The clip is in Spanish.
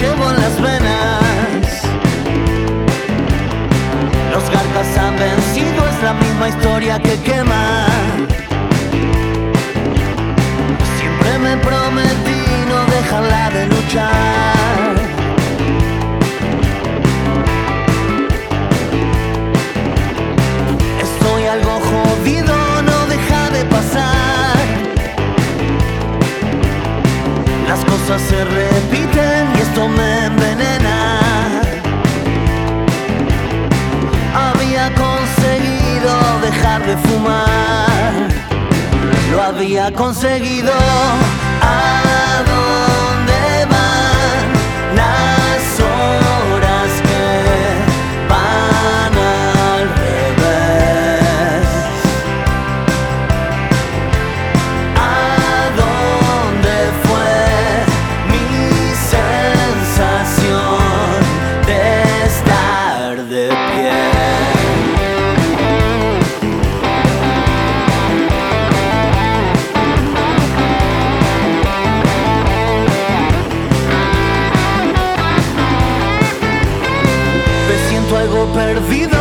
llevo en las venas. Los garcas han vencido, es la misma historia que quema. Se repiten y esto me envenena. Había conseguido dejar de fumar. Lo había conseguido. fuego perdido.